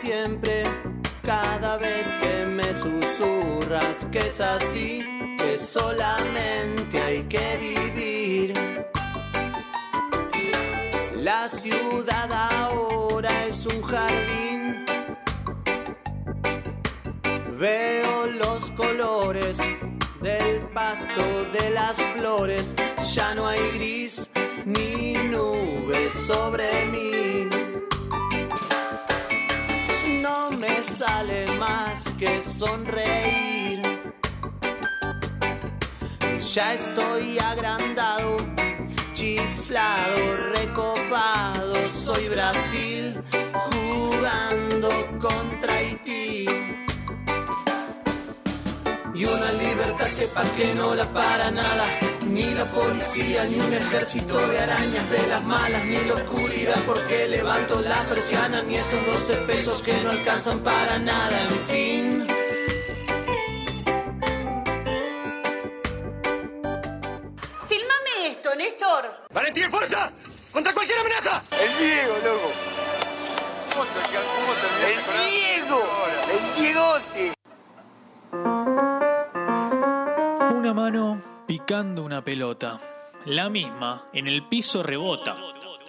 Siempre cada vez que me susurras que es así, que solamente hay que vivir. La ciudad ahora es un jardín. Veo los colores del pasto de las flores. Ya no hay gris ni nubes sobre mí. Sonreír. Ya estoy agrandado, chiflado, recopado. Soy Brasil jugando contra Haití. Y una libertad que pa' que no la para nada. Ni la policía, ni un ejército de arañas de las malas, ni la oscuridad porque levanto la persiana, ni estos 12 pesos que no alcanzan para nada, en fin. ¡Valentín, fuerza! ¡Contra cualquier amenaza! El Diego, loco. El Diego. El Diegote. Una mano picando una pelota. La misma en el piso rebota,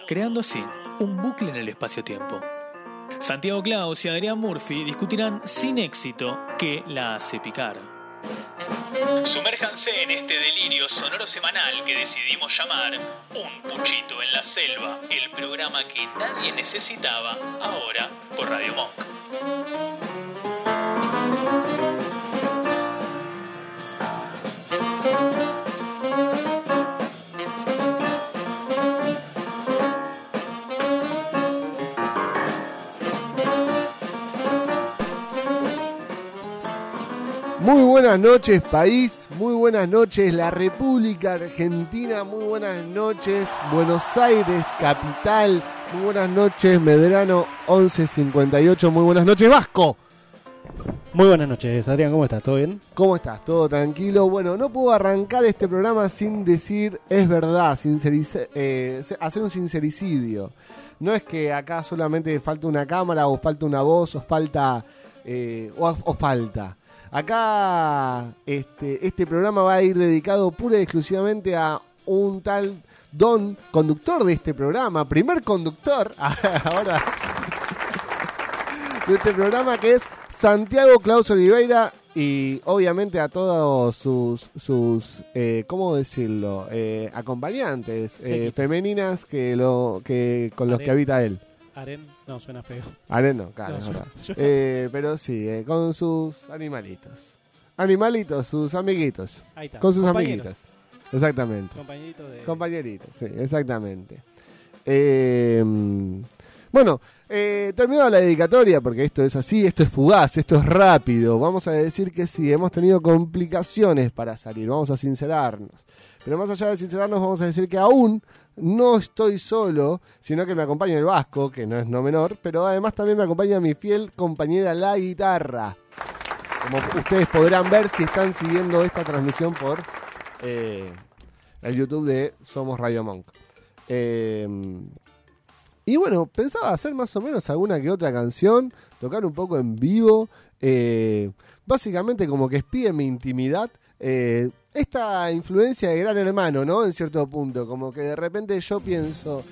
creando así un bucle en el espacio-tiempo. Santiago Claus y Adrián Murphy discutirán sin éxito qué la hace picar. Sumérjanse en este delirio sonoro semanal que decidimos llamar Un Puchito en la Selva, el programa que nadie necesitaba ahora por Radio Monk. Buenas noches país, muy buenas noches la República Argentina, muy buenas noches Buenos Aires, capital, muy buenas noches Medrano 1158, muy buenas noches Vasco. Muy buenas noches, Adrián, ¿cómo estás? ¿Todo bien? ¿Cómo estás? ¿Todo tranquilo? Bueno, no puedo arrancar este programa sin decir es verdad, eh, hacer un sincericidio. No es que acá solamente falta una cámara o falta una voz o falta... eh, o, o falta. Acá este, este programa va a ir dedicado pura y exclusivamente a un tal don conductor de este programa, primer conductor, ahora de este programa que es Santiago Claus Oliveira y obviamente a todos sus, sus eh, ¿cómo decirlo? Eh, acompañantes eh, femeninas que lo que con los que habita él. Aren, no, suena feo. Areno, claro, No, es verdad. suena- Eh, pero sí, eh, con sus animalitos. Animalitos, sus amiguitos. Ahí está. Con sus amiguitos. Exactamente. Compañerito de... Compañeritos, sí, exactamente. Eh, bueno, eh, terminado la dedicatoria, porque esto es así, esto es fugaz, esto es rápido. Vamos a decir que sí, hemos tenido complicaciones para salir, vamos a sincerarnos. Pero más allá de sincerarnos, vamos a decir que aún no estoy solo, sino que me acompaña el Vasco, que no es no menor, pero además también me acompaña mi fiel compañera la guitarra. Como ustedes podrán ver si están siguiendo esta transmisión por eh, el YouTube de Somos Radio Monk. Eh, y bueno, pensaba hacer más o menos alguna que otra canción, tocar un poco en vivo, eh, básicamente como que espíe mi intimidad. eh, esta influencia de Gran Hermano, ¿no? En cierto punto, como que de repente yo pienso,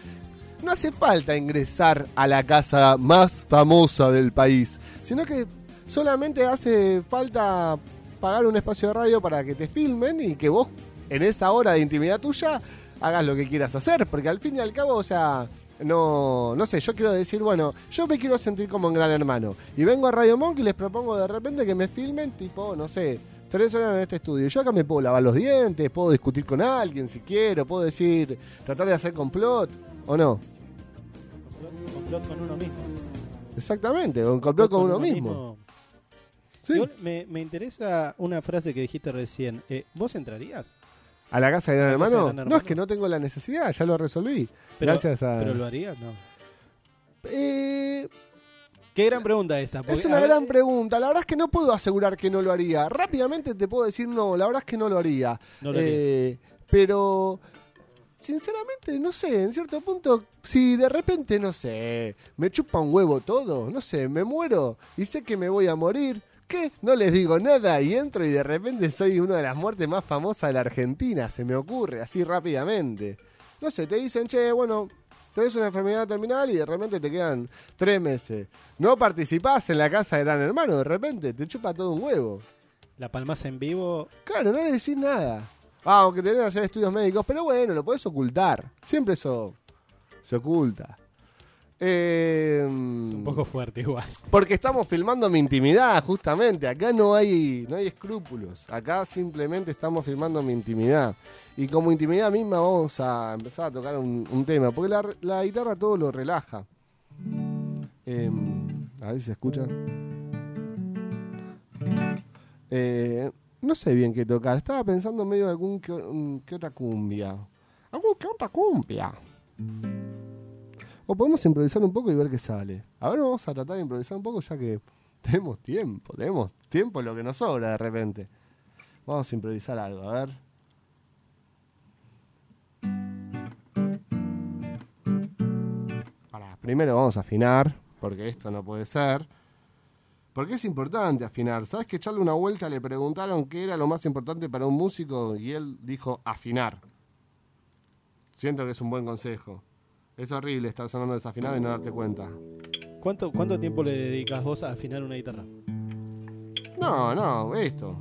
no hace falta ingresar a la casa más famosa del país, sino que solamente hace falta pagar un espacio de radio para que te filmen y que vos en esa hora de intimidad tuya hagas lo que quieras hacer, porque al fin y al cabo, o sea, no, no sé, yo quiero decir, bueno, yo me quiero sentir como un gran hermano. Y vengo a Radio Monk y les propongo de repente que me filmen, tipo, no sé, tres horas en este estudio. Yo acá me puedo lavar los dientes, puedo discutir con alguien si quiero, puedo decir, tratar de hacer complot, ¿o no? Complot con uno mismo. Exactamente, con complot con uno mismo. Sí. Me, me interesa una frase que dijiste recién. Eh, ¿Vos entrarías? ¿A la casa de Gran ¿A la casa de Hermano? No, es que no tengo la necesidad, ya lo resolví. Pero, Gracias a... ¿Pero lo harías? No. Eh, Qué gran pregunta esa. porque, es una ver, gran pregunta. La verdad es que no puedo asegurar que no lo haría. Rápidamente te puedo decir no, la verdad es que no lo haría. No lo Eh, pero, sinceramente, no sé, en cierto punto, si de repente, no sé, me chupa un huevo todo, no sé, me muero y sé que me voy a morir. ¿Qué? No les digo nada y entro y de repente soy una de las muertes más famosas de la Argentina, se me ocurre, así rápidamente. No sé, te dicen, che, bueno, tenés una enfermedad terminal y de repente te quedan tres meses. No participás en la casa de Gran Hermano, de repente te chupa todo un huevo. La palmaza en vivo. Claro, no le decís nada. Ah, aunque tenés que hacer estudios médicos, pero bueno, lo podés ocultar. Siempre eso se oculta. Eh, Un poco fuerte igual. porque estamos filmando mi intimidad, justamente. Acá no hay, no hay escrúpulos. Acá simplemente estamos filmando mi intimidad. Y como intimidad misma vamos a empezar a tocar un, un tema. Porque la, la guitarra todo lo relaja. Eh, a ver si se escucha. Eh, no sé bien qué tocar. Estaba pensando medio de algún que, que otra cumbia. ¿Algún que otra cumbia? O podemos improvisar un poco y ver qué sale. A ver, vamos a tratar de improvisar un poco ya que tenemos tiempo. Tenemos tiempo lo que nos sobra de repente. Vamos a improvisar algo, a ver. Pará, primero vamos a afinar, porque esto no puede ser. Porque es importante afinar. ¿Sabes que echarle una vuelta le preguntaron qué era lo más importante para un músico y él dijo afinar? Siento que es un buen consejo. Es horrible estar sonando desafinado y no darte cuenta. ¿Cuánto, ¿Cuánto tiempo le dedicas vos a afinar una guitarra? No, no, esto.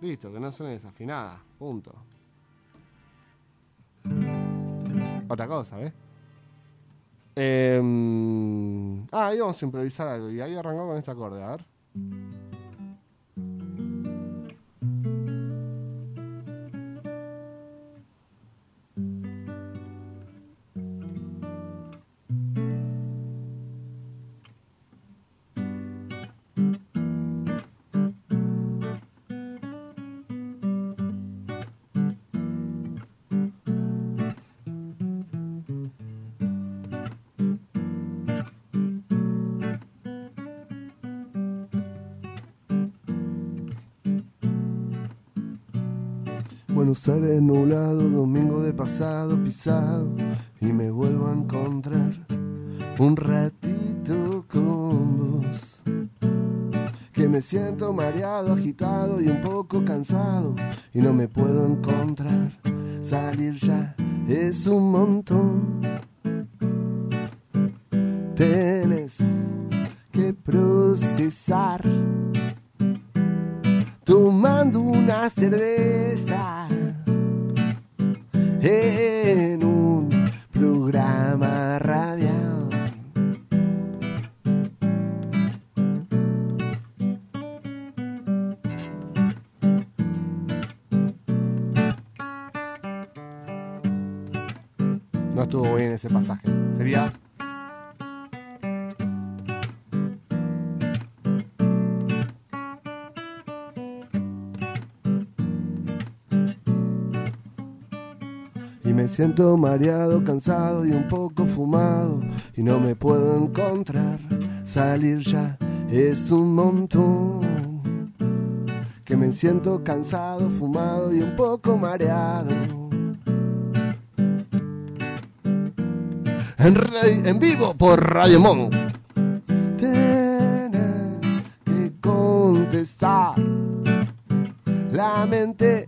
Listo, que no suene desafinada. Punto. Otra cosa, ¿ves? Eh, ah, ahí vamos a improvisar algo. Y ahí arrancamos con este acorde, a ver. Buenos Aires nublado, domingo de pasado pisado y me vuelvo a encontrar un ratito con vos. Que me siento mareado, agitado y un poco cansado y no me puedo encontrar. Siento mareado, cansado y un poco fumado y no me puedo encontrar. Salir ya es un montón. Que me siento cansado, fumado y un poco mareado. En, vivo por Radio Monk. Tienes que contestar. La mente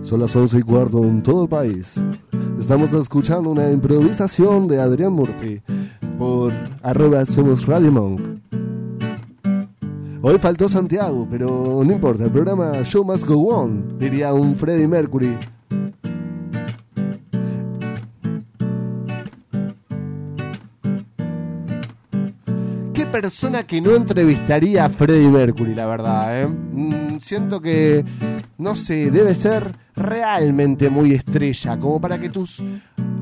Son las 11 y cuarto en todo el país. Estamos escuchando una improvisación de Adrián Murphy por arroba somos Radio Monk. Hoy faltó Santiago, pero no importa, el programa Show Must Go On, diría un Freddie Mercury. Persona que no entrevistaría a Freddie Mercury, la verdad? eh? Mm, siento que, no sé, debe ser realmente muy estrella, como para que tus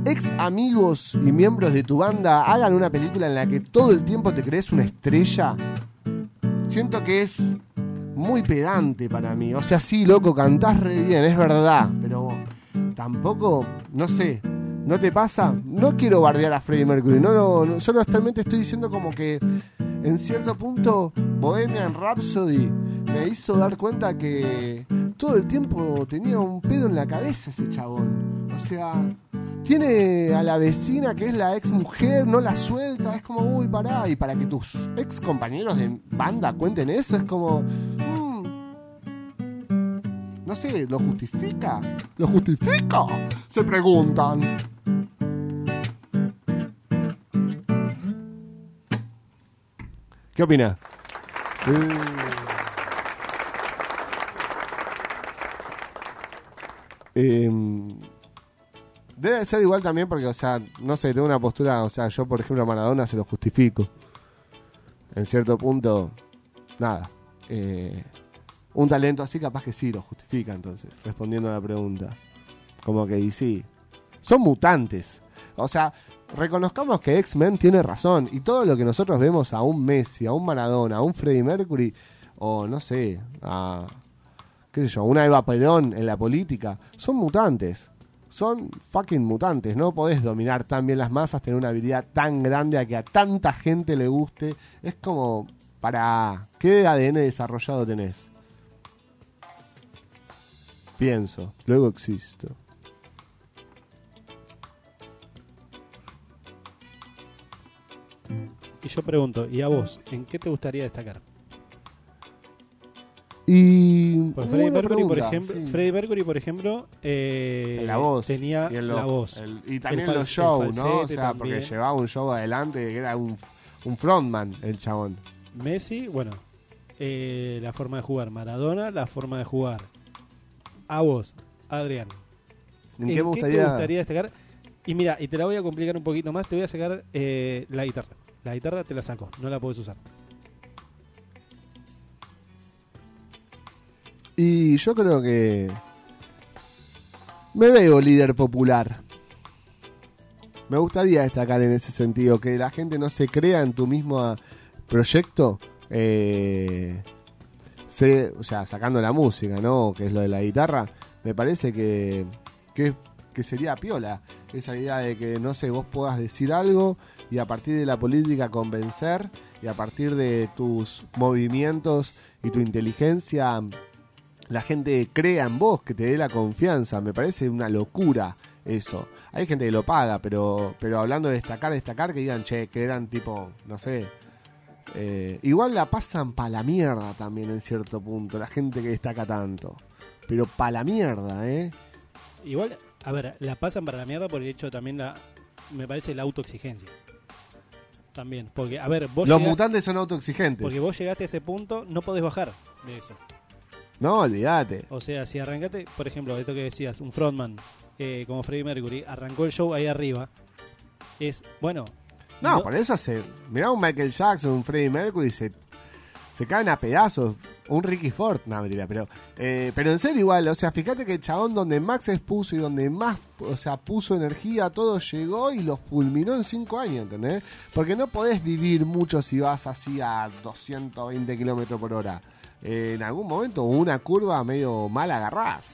ex amigos y miembros de tu banda hagan una película en la que todo el tiempo te crees una estrella. Siento que es muy pedante para mí. O sea, sí, loco, cantás re bien, es verdad, pero tampoco, no sé, ¿no te pasa? No quiero bardear a Freddie Mercury, no, no, solo actualmente estoy diciendo como que en cierto punto Bohemian Rhapsody me hizo dar cuenta que todo el tiempo tenía un pedo en la cabeza ese chabón. O sea, tiene a la vecina que es la ex mujer, no la suelta, es como, uy, pará. Y para que tus ex compañeros de banda cuenten eso, es como. mm, no sé, ¿lo justifica? ¿Lo justifica? Se preguntan. ¿Qué opina? Em, Debe ser igual también porque, o sea, no sé, tengo una postura, o sea, yo por ejemplo a Maradona se lo justifico. En cierto punto, nada. eh, un talento así capaz que sí lo justifica entonces, respondiendo a la pregunta. Como que y sí. Son mutantes. O sea, reconozcamos que X-Men tiene razón. Y todo lo que nosotros vemos a un Messi, a un Maradona, a un Freddie Mercury, o no sé, a qué sé yo, una Eva Perón en la política, son mutantes. Son fucking mutantes. No podés dominar tan bien las masas, tener una habilidad tan grande a que a tanta gente le guste. Es como, para, ¿qué ADN desarrollado tenés? Pienso, luego existo. Y yo pregunto, ¿y a vos? ¿En qué te gustaría destacar? Y. Pues Freddie Mercury, por ejemplo, sí. Freddie Mercury, por ejemplo, eh, la voz. tenía y la voz. el- y también El los shows, ¿no? O sea, porque llevaba un show adelante que era un, un frontman, el chabón. Messi, bueno, eh, la forma de jugar. Maradona, la forma de jugar. A vos, Adrián. ¿En, ¿En qué me gustaría? te gustaría destacar? Y mira, y te la voy a complicar un poquito más, te voy a sacar eh, la guitarra. La guitarra te la saco, no la puedes usar. Y yo creo que. Me veo líder popular. Me gustaría destacar en ese sentido, que la gente no se crea en tu mismo ah, proyecto. eh, se- o sea, sacando la música, ¿no? Que es lo de la guitarra. Me parece que, que, que sería piola esa idea de que, no sé, vos puedas decir algo y a partir de la política convencer y a partir de tus movimientos y tu inteligencia la gente crea en vos, que te dé la confianza. Me parece una locura eso. Hay gente que lo paga, pero, pero hablando de destacar, destacar, que digan, che, que eran tipo, no sé. eh, igual la pasan pa' la mierda también en cierto punto, la gente que destaca tanto. Pero pa' la mierda, ¿eh? Igual, a ver, la pasan para la mierda por el hecho también la, me parece la autoexigencia. También, porque, a ver, vos Los llegás- mutantes son autoexigentes. porque vos llegaste a ese punto, no podés bajar de eso. No, olvídate. O sea, si arrancaste, por ejemplo, esto que decías, un frontman eh, como Freddie Mercury, arrancó el show ahí arriba, es, bueno... No, por eso se. Mirá un Michael Jackson, un Freddie Mercury, se, se caen a pedazos. Un Ricky Ford, no, mentira, pero. eh, pero en serio, igual, o sea, fíjate que el chabón donde más expuso y donde más, o sea, puso energía, todo llegó y lo fulminó en cinco años, ¿entendés? Porque no podés vivir mucho si vas así a 220 kilómetros por hora. Eh, en algún momento, una curva medio mal agarrás.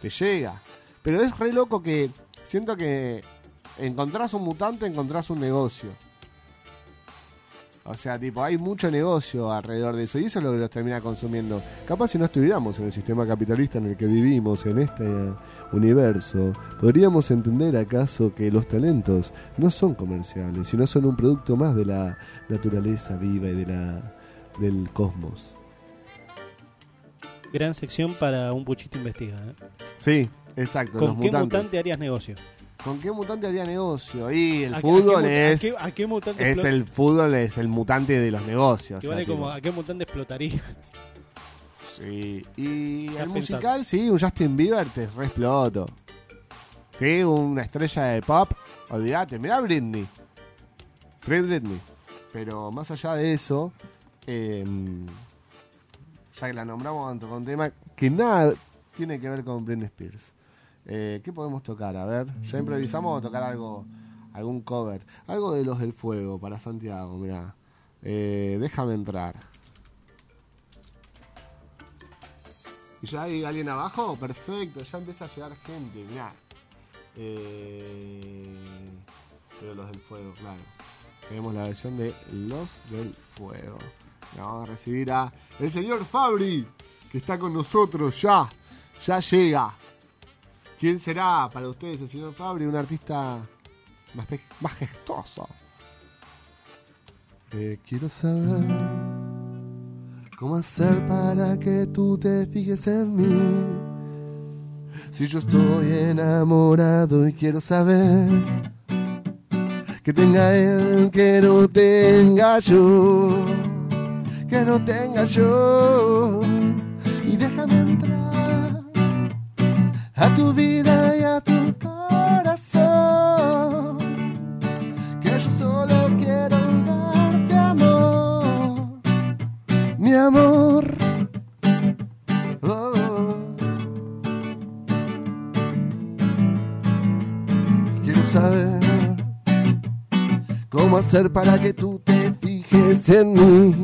Te llega. Pero es re loco que siento que encontrás un mutante, encontrás un negocio. O sea, tipo, hay mucho negocio alrededor de eso y eso es lo que los termina consumiendo. Capaz si no estuviéramos en el sistema capitalista en el que vivimos, en este eh, universo, podríamos entender acaso que los talentos no son comerciales, sino son un producto más de la naturaleza viva y de la, del cosmos. Gran sección para un puchito investiga. ¿eh? Sí, exacto. los ¿Con qué mutantes. mutante harías negocio? ¿Con qué mutante haría negocio? Y el ¿A- a fútbol qué mu- a es. qué- a qué mutante es el fútbol es el mutante de los negocios. Que o sea, vale tipo, como, ¿A qué mutante explotaría? Sí. Y el pensando. musical, sí, un Justin Bieber te re exploto. Sí, una estrella de pop. Olvídate, mirá Britney. Free Britney. Pero más allá de eso, eh, ya que la nombramos tanto con tema que nada tiene que ver con Britney Spears. Eh, ¿Qué podemos tocar? A ver, ya improvisamos o tocar algo, algún cover. Algo de los del fuego para Santiago, mirá. Eh, déjame entrar. ¿Y ya hay alguien abajo? Perfecto, ya empieza a llegar gente, mirá. Eh, pero los del fuego, claro. Tenemos la versión de Los del Fuego. Vamos a recibir a el señor Fabri, que está con nosotros ya. Ya llega. ¿Quién será para ustedes el señor Fabri? Un artista gestoso. Eh, quiero saber cómo hacer para que tú te fijes en mí. Si yo estoy enamorado y quiero saber que tenga él, que no tenga yo, que no tenga yo. Y déjame entrar a tu vida y a tu corazón, que yo solo quiero darte amor, mi amor. Oh. Quiero saber cómo hacer para que tú te fijes en mí.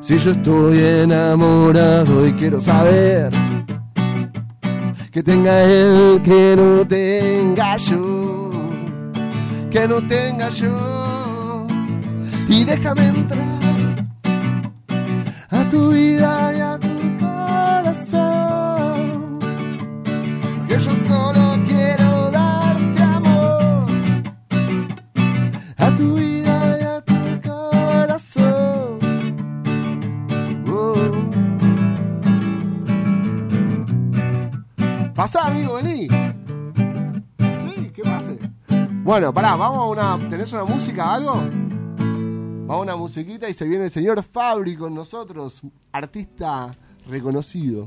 Si yo estoy enamorado y quiero saber que tenga él, que no tenga yo, que no tenga yo. Y déjame entrar a tu vida Bueno, pará, vamos a una. ¿Tenés una música, algo? Vamos a una musiquita y se viene el señor Fabri con nosotros, artista reconocido.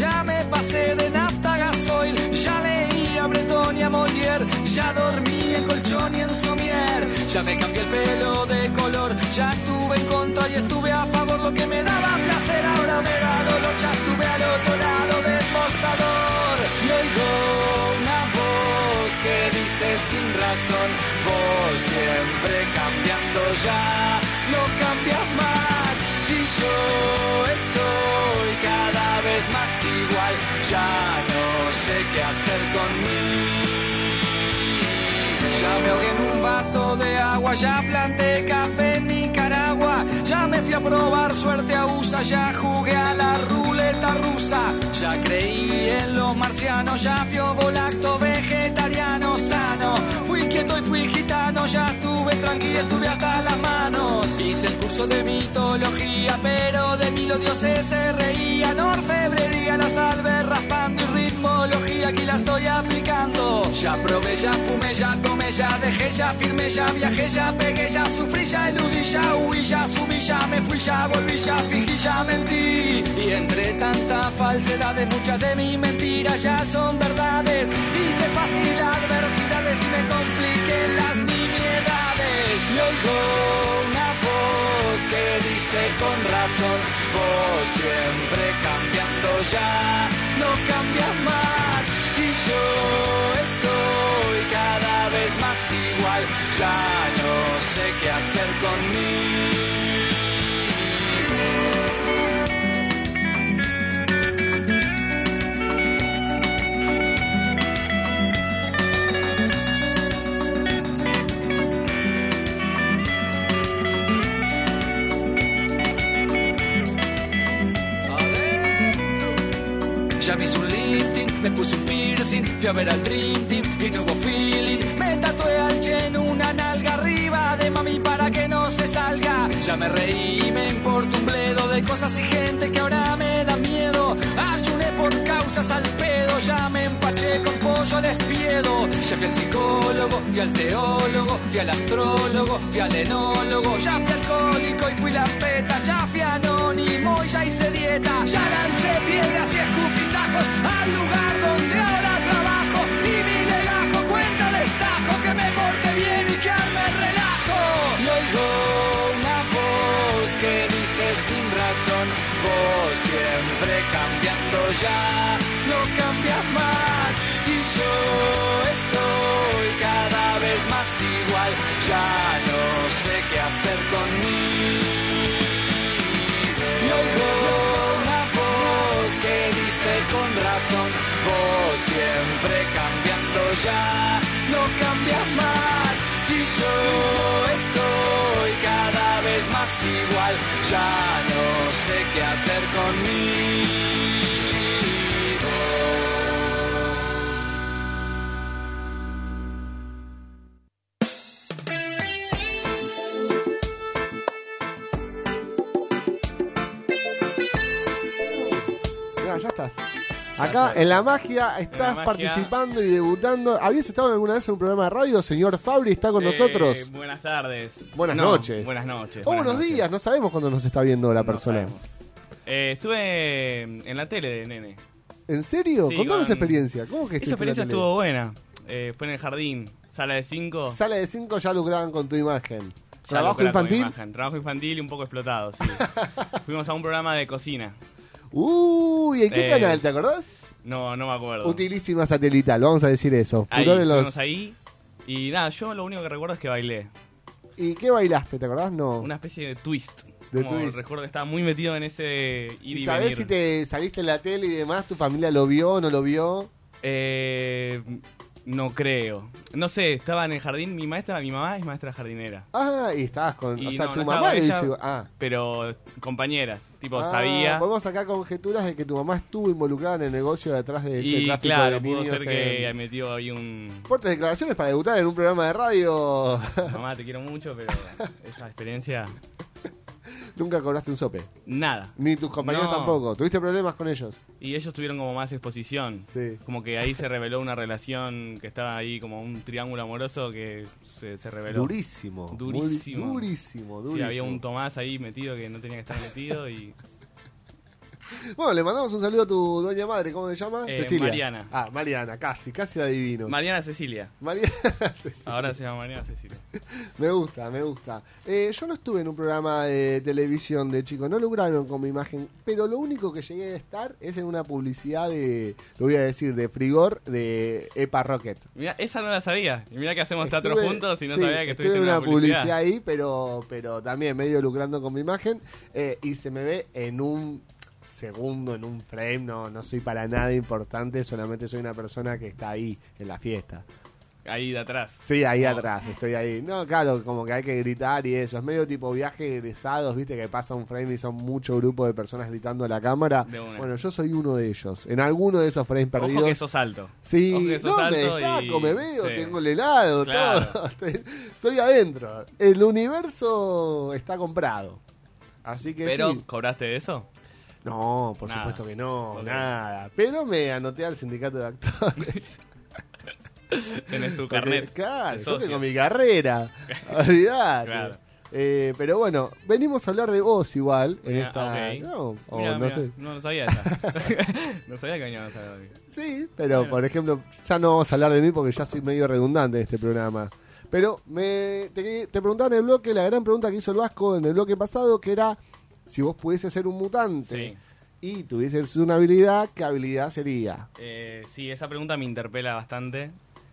Ya me pasé de nafta gasoil, ya leí a Breton y a Molière, ya dormí en colchón y en somier, ya me cambié el pelo de color, ya estuve en contra y estuve a favor, lo que me daba placer ahora me da dolor, ya estuve al otro lado del mostrador, y oigo una voz que dice sin razón, vos siempre cambiando ya, no cambias más, hacer conmigo. Ya me ahogué en un vaso de agua, ya planté café en Nicaragua, ya me fui a probar suerte a USA, ya jugué a la ruleta rusa, ya creí en los marcianos, ya fui volacto vegetariano sano, fui quieto y fui gitano, ya estuve tranquilo, estuve hasta las manos, hice el curso de mitología, pero de mí los dioses se reían, orfebrería, la salve raspando y ritmología, aquí la estoy aplicando, ya probé, ya fumé, ya tomé, ya dejé, ya firmé, ya viajé, ya pegué, ya sufrí, ya eludí, ya huí, ya sumí, ya me fui, ya volví, ya fingí, ya mentí. Y entre tanta falsedad, muchas de mis mentiras ya son verdades. Hice fácil adversidades y me compliqué las y oigo una voz que dice con razón, vos siempre cambiando ya, no cambias más. Y yo estoy cada vez más igual, ya no sé qué hacer conmigo. Me hice un lifting, me puse un piercing, fui a ver al Dream Team y no hubo feeling. Me tatué al Chen una nalga arriba de mami para que no se salga. Ya me reí, me importa un bledo de cosas y gente que ahora me da miedo. Por causas al pedo, ya me empaché con pollo al espiedo. Ya fui al psicólogo, fui al teólogo, fui al astrólogo, fui al enólogo. Ya fui alcohólico y fui la peta, ya fui anónimo y ya hice dieta. Ya lancé piedras y escupitajos al lugar donde ahora trabajo. Y mi legajo cuenta destajo que me porte bien vos siempre cambiando ya, no cambias más. Y yo estoy cada vez más igual, ya no sé qué hacer conmigo. Y oigo una voz que dice con razón, vos siempre cambiando ya, no cambias más. Y yo estoy cada vez más igual, ya no hacer conmigo. Mirá, ya estás. Acá en la magia estás magia. participando y debutando. ¿Habías estado alguna vez en un programa de radio? Señor Fabri está con Eh, nosotros. Buenas tardes. Buenas No, noches. Buenas noches. O buenos noches. días, no sabemos cuándo nos está viendo la No persona. sabemos. Eh, estuve en la tele de nene. ¿En serio? Sí, Contanos con- esa experiencia. ¿Cómo que Esa estuviste en la experiencia estuvo buena. Eh, fue en el jardín, sala de 5. Sala de 5 ya lucraban con tu imagen. ¿Trabajo infantil? Trabajo infantil y un poco explotado, sí. Fuimos a un programa de cocina. Uy, ¿en qué Eh, canal? ¿Te acordás? No, no me acuerdo. Utilísima satelital, vamos a decir eso. Ahí, los- ahí. Y nada, yo lo único que recuerdo es que bailé. ¿Y qué bailaste? ¿Te acordás? No. Una especie de twist. De Como twist. Recuerdo que estaba muy metido en ese ir y, ¿Y sabés venir. si te saliste en la tele y demás? ¿Tu familia lo vio o no lo vio? Eh, no creo. No sé, estaba en el jardín. Mi maestra, mi mamá es maestra jardinera. Ah, y estabas con. Y o sea, no, tu no mamá estaba le ella, hizo. Ah. Pero compañeras. Tipo, Ah, sabía. Podemos sacar conjeturas de que tu mamá estuvo involucrada en el negocio detrás de este Y tráfico claro, de pudo niños. ser que en- metió ahí un. Fuertes declaraciones para debutar en un programa de radio. Mamá, te quiero mucho, pero esa experiencia. Nunca cobraste un sope. Nada. Ni tus compañeros No. tampoco. ¿Tuviste problemas con ellos? Y ellos tuvieron como más exposición. Sí. Como que ahí se reveló una relación que estaba ahí como un triángulo amoroso que se, se reveló. Durísimo. muy Durísimo. durísimo, Sí, durísimo. había un Tomás ahí metido que no tenía que estar metido y Bueno, le mandamos un saludo a tu doña madre, ¿cómo se llama? Eh, Cecilia. Mariana. Ah, Mariana, casi, casi adivino. Mariana Cecilia. Mariana Cecilia. Ahora se llama Mariana Cecilia. Me gusta, me gusta. Eh, yo no estuve en un programa de televisión de chico, no lograron con mi imagen, pero lo único que llegué a estar es en una publicidad de, lo voy a decir, de Frigor de Epa Rocket. Mira, esa no la sabía. Mira que hacemos teatro juntos y no sí, sabía que estuviste en en una una publicidad. publicidad ahí, pero, pero también medio lucrando con mi imagen eh, y se me ve en un segundo, en un frame, no, no soy para nada importante, solamente soy una persona que está ahí en la fiesta. Ahí de atrás. Sí, ahí No. atrás, estoy ahí. No, claro, como que hay que gritar y eso. Es medio tipo viaje egresados, viste, que pasa un frame y son mucho grupo de personas gritando a la cámara. Bueno, yo soy uno de ellos. En alguno de esos frames perdidos. Ojo que sos alto. Sí, Ojo que sos no, me alto destaco, y- me veo, sí. tengo el helado, Claro. todo. Estoy, estoy adentro. El universo está comprado. Así que Pero, sí. ¿cobraste de eso? No, por Nada. supuesto que no, nada. Pero me anoté al sindicato de actores. Tenés tu Porque, carnet. Claro, yo tengo mi carrera. Olvidate. Claro. Eh, pero bueno, venimos a hablar de vos igual en Mira, esta. ok. No, o Mira, no mira, sé. no lo sabía esa. no sabía que veníamos a hablar de mí. Sí, pero por ejemplo, ya no vamos a hablar de mí porque ya soy medio redundante en este programa. Pero me, te, te preguntaba en el bloque, la gran pregunta que hizo el Vasco en el bloque pasado, que era si vos pudiese ser un mutante Sí. y tuvieses una habilidad, ¿qué habilidad sería? Eh, sí, esa pregunta me interpela bastante.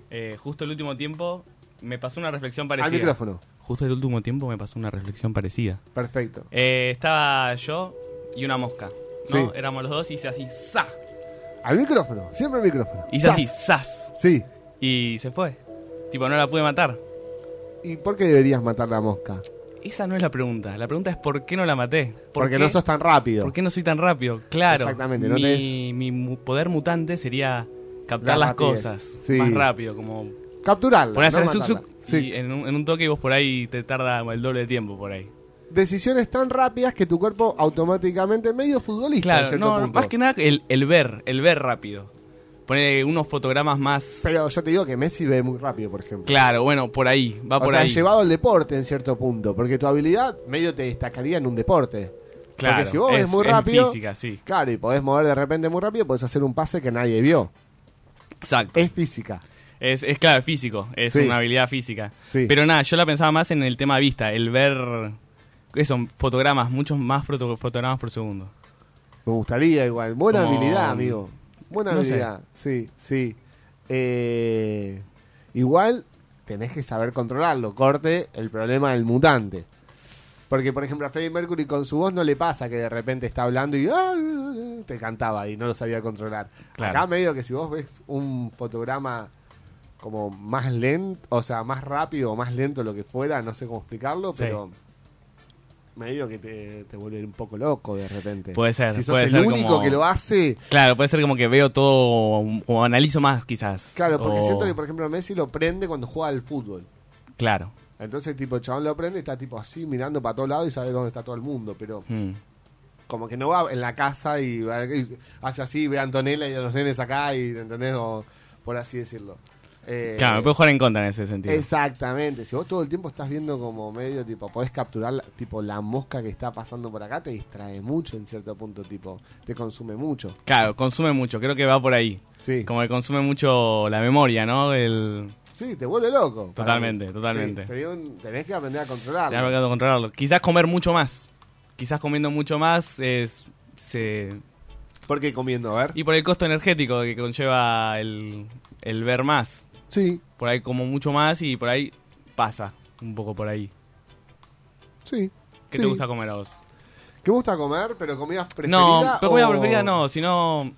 Eh, justo el último tiempo me pasó una reflexión parecida. Al micrófono. Justo el último tiempo me pasó una reflexión parecida. Perfecto. Eh, estaba yo y una mosca. ¿no? Sí. Éramos los dos y hice así, ¡za! Al micrófono, siempre al micrófono. Hice así, ¡zas! Sí. Y se fue. Tipo, no la pude matar. ¿Y por qué deberías matar la mosca? Esa no es la pregunta. La pregunta es ¿por qué no la maté? ¿Por Porque qué- no sos tan rápido. ¿Por qué no soy tan rápido? Claro. Exactamente, no mi, tenés- mi mu- poder mutante sería captar La las cosas Sí. más rápido, como Capturarla. poner a no hacer Sí. y en un, en un toque y vos por ahí te tarda el doble de tiempo por ahí. Decisiones tan rápidas que tu cuerpo automáticamente, medio futbolista. Claro, cierto no, punto. más que nada el, el ver, el ver rápido. Poner unos fotogramas más... Pero yo te digo que Messi ve muy rápido, por ejemplo. Claro, bueno, por ahí, va o por sea, ahí. llevado al deporte en cierto punto, porque tu habilidad medio te destacaría en un deporte. Claro, porque si vos es- ves muy es rápido, física, sí. claro, y podés mover de repente muy rápido, podés hacer un pase que nadie vio. Exacto. Es física. Es, es claro, físico, es Sí. una habilidad física. Sí. Pero nada, yo la pensaba más en el tema vista, el ver eso, fotogramas, muchos más foto- fotogramas por segundo. Me gustaría igual. Buena Como- habilidad, amigo. Buena No sé. Sí, sí. Eh, igual tenés que saber controlarlo. Corte el problema del mutante. Porque, por ejemplo, a Freddie Mercury con su voz no le pasa que de repente está hablando y "Ah, te cantaba y no lo sabía controlar. Claro. Acá medio que si vos ves un fotograma como más lento, o sea, más rápido o más lento, lo que fuera, no sé cómo explicarlo, Sí. pero medio que te, te vuelve un poco loco de repente. Puede ser, Si sos puede el ser único como- que lo hace, Claro, puede ser como que veo todo o analizo más quizás. claro, porque O- siento que, por ejemplo, Messi lo prende cuando juega al fútbol. Claro. Entonces, tipo, el chabón lo prende y está tipo así mirando para todos lados y sabe dónde está todo el mundo, pero Mm. como que no va en la casa y, y hace así, ve a Antonella y a los nenes acá y, ¿entendés? O, por así decirlo. Eh, Claro, me puedo jugar en contra en ese sentido. Exactamente, si vos todo el tiempo estás viendo como medio, tipo, podés capturar, la- tipo, la mosca que está pasando por acá, te distrae mucho en cierto punto, tipo, te consume mucho. Claro, consume mucho, creo que va por ahí. Sí. Como que consume mucho la memoria, ¿no? El... Sí, te vuelve loco. Totalmente, totalmente. Sí, sería un- tenés que aprender a controlarlo. Tener que controlarlo. Quizás comer mucho más. Quizás comiendo mucho más es... Se... ¿Por qué comiendo? A ver. Y por el costo energético que conlleva el, el ver más. Sí, Por ahí como mucho más y por ahí pasa un poco por ahí. sí. ¿Qué sí. te gusta comer a vos? ¿Qué gusta comer? ¿Pero comidas preferidas? No, pero comida o- preferida no, sino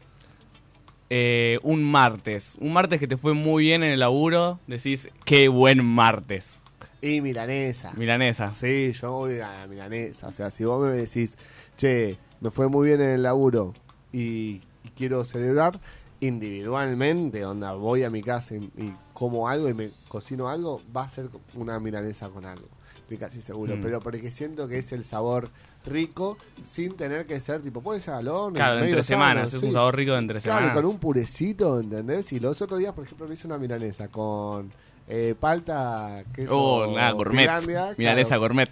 eh, un martes. Un martes que te fue muy bien en el laburo, decís, qué buen martes. Y milanesa. Milanesa. Sí, yo voy a la milanesa. O sea, si vos me decís, che, me fue muy bien en el laburo y, y quiero celebrar individualmente, onda, voy a mi casa y, y como algo y me cocino algo, va a ser una milanesa con algo. Estoy casi seguro. Mm. Pero porque siento que es el sabor rico sin tener que ser, tipo, puede ser al horno. Claro, de entre semanas, es un sabor rico de entre Claro, semanas. con un purecito, ¿entendés? Y los otros días, por ejemplo, me hice una milanesa con eh, palta, queso Oh, nada, gourmet. Milanesa claro, gourmet.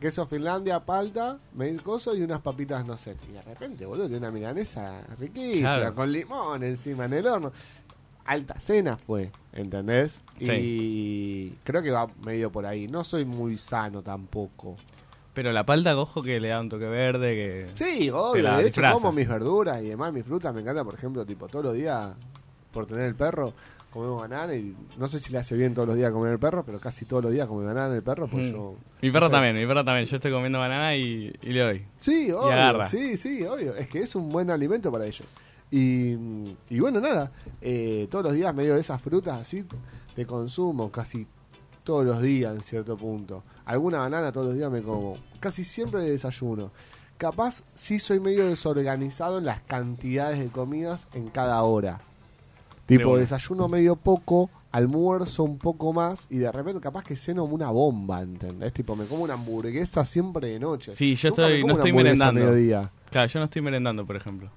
Queso Finlandia, palta, medio coso y unas papitas no sé. Y de repente, boludo, tiene una milanesa riquísima, Claro. con limón encima en el horno. Alta cena fue, ¿entendés? Y creo que va medio por ahí. No soy muy sano tampoco. Pero la palta, ojo que le da un toque verde, que... Sí, obvio. De hecho, disfraza. como mis verduras y demás, mis frutas. Me encanta, por ejemplo, tipo, todos los días, por tener el perro, comemos banana. Y no sé si le hace bien todos los días comer el perro, pero casi todos los días come banana el perro. Pues Mm. yo. Mi perro no sé. también, mi perro también. Yo estoy comiendo banana y, y le doy. Sí, obvio. agarra. Sí, sí, obvio. Es que es un buen alimento para ellos. Y, y bueno, nada. eh, todos los días, medio de esas frutas así, de consumo, casi todos los días en cierto punto. Alguna banana todos los días me como. Casi siempre de desayuno. Capaz sí soy medio desorganizado en las cantidades de comidas en cada hora. Tipo, desayuno medio poco, almuerzo un poco más y de repente capaz que ceno una bomba, ¿entendés? Tipo, me como una hamburguesa siempre de noche. Sí, yo estoy, no estoy merendando. mediodía. Claro, yo no estoy merendando, por ejemplo.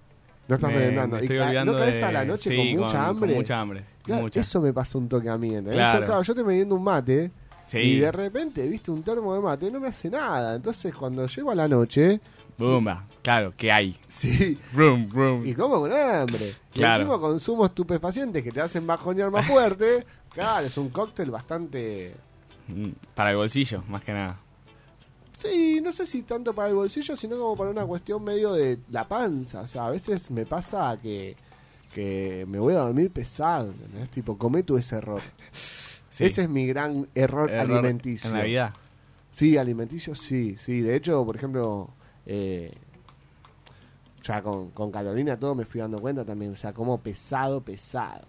No estás Me- merendando. me Y estoy ca- olvidando ¿No caes de- a la noche sí, con mucha hambre? con mucha hambre, Claro, mucha. Eso me pasa un toque a mí. ¿entendés? Claro. Yo, claro, yo te viendo un mate Sí. y de repente, viste, un termo de mate no me hace nada. Entonces, cuando llego a la noche, Bumba. Claro, que hay. sí, Brum, brum. y como con hambre. Y Claro. encima consumo estupefacientes que te hacen bajonear más fuerte. claro, es un cóctel bastante... Mm, Para el bolsillo, más que nada. Sí, no sé si tanto para el bolsillo, sino como para una cuestión medio de la panza. O sea, a veces me pasa que, que me voy a dormir pesado, ¿entendés? Tipo, cometo ese error. Sí. Ese es mi gran error, Error alimenticio. En la vida. Sí, alimenticio sí, sí. De hecho, por ejemplo, eh, ya con, con Carolina todo me fui dando cuenta también. O sea, como pesado, pesado.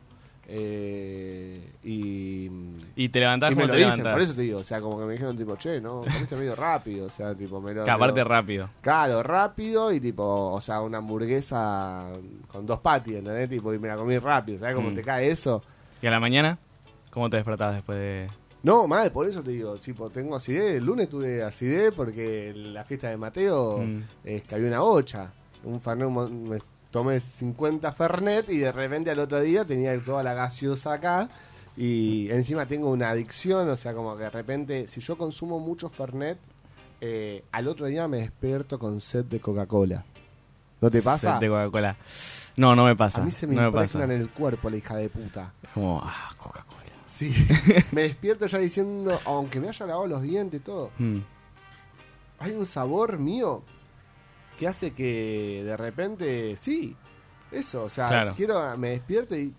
Eh, y, Y te levantás y me como lo te dicen, levantás. por eso te digo, o sea, como que me dijeron tipo, che, no, comiste medio rápido, o sea, tipo, me lo... Que me aparte lo- rápido. Claro, rápido y tipo, o sea, una hamburguesa con dos patis, ¿entendés? Tipo, y me la comí rápido, ¿sabes cómo Mm. te cae eso? ¿Y a la mañana? ¿Cómo te despertás después de...? No, mal, por eso te digo, tipo, tengo acidez, el lunes tuve acidez porque la fiesta de Mateo Mm. es que había una bocha, un fernet, un me tomé 50 fernet y de repente al otro día tenía toda la gaseosa acá y encima tengo una adicción, o sea, como que de repente, si yo consumo mucho fernet, eh, al otro día me despierto con sed de Coca-Cola. ¿No te pasa? Sed de Coca-Cola. No, no me pasa. A mí se me no impregna en el cuerpo la hija de puta. Como, ah, Coca-Cola. Sí, me despierto ya diciendo, aunque me haya lavado los dientes y todo, Mm. hay un sabor mío que hace que de repente, sí, eso, o sea, Claro. quiero, me despierto y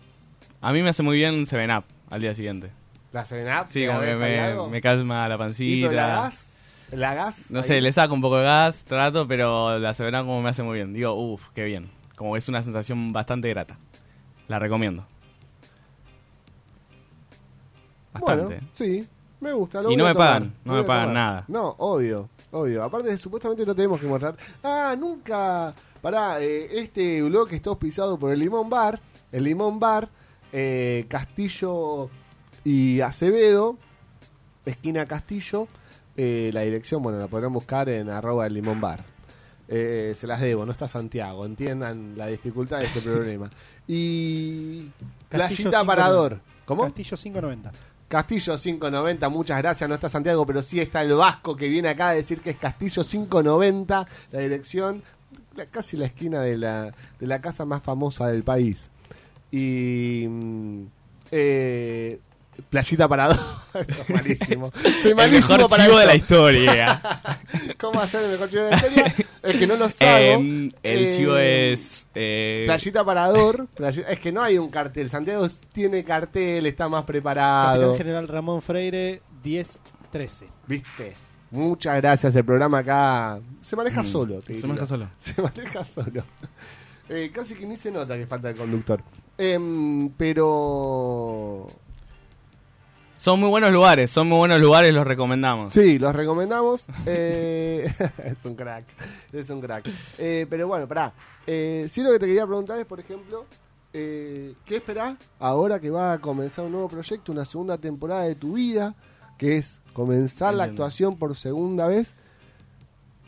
A mí me hace muy bien 7-Up al día siguiente. la cena Sí, como que me, me calma la ¿Y pancita. la gas? ¿La gas? No ahí? sé, le saco un poco de gas, trato, pero la 7-Up como me hace muy bien. Digo, uff, qué bien. Como es una sensación bastante grata. La recomiendo. Bastante. Bueno, sí, me gusta. Lo Y no me tomar, pagan, no me pagan nada. No, obvio, obvio. Aparte, supuestamente no tenemos que mostrar. Ah, nunca. Pará, eh, este blog está auspiciado por el Limón Bar. El Limón Bar, eh, Castillo y Acevedo, esquina Castillo. Eh, la dirección, bueno, la podrán buscar en arroba el Limón Bar. Eh, se las debo, no está Santiago, entiendan la dificultad de este problema. Y Castillo Playita 590. Parador. ¿Cómo? Castillo 590. Castillo 590, muchas gracias, no está Santiago, pero sí está el Vasco que viene acá a decir que es Castillo 590, la dirección, casi la esquina de la, de la casa más famosa del país. Y... mm, eh, Playita Parador. Esto es malísimo. Soy El malísimo mejor para chivo de la historia. ¿Cómo hacer el mejor chivo de la historia? Es que no lo sabe. Em, el chivo es... eh, Playita Parador. Es que no hay un cartel. Santiago tiene cartel, está más preparado. Capitán General Ramón Freire 1013. ¿Viste? Muchas gracias. El programa acá se maneja Mm, solo. te se maneja solo. Se maneja solo. Eh, casi que ni se nota que falta el conductor. Em, pero. Son muy buenos lugares, son muy buenos lugares, los recomendamos. Sí, los recomendamos. Eh, es un crack. Es un crack. Eh, pero bueno, pará. Eh, sí, lo que te quería preguntar es, por ejemplo, eh, ¿qué esperás ahora que va a comenzar un nuevo proyecto, una segunda temporada de tu vida? Que es comenzar la actuación por segunda vez.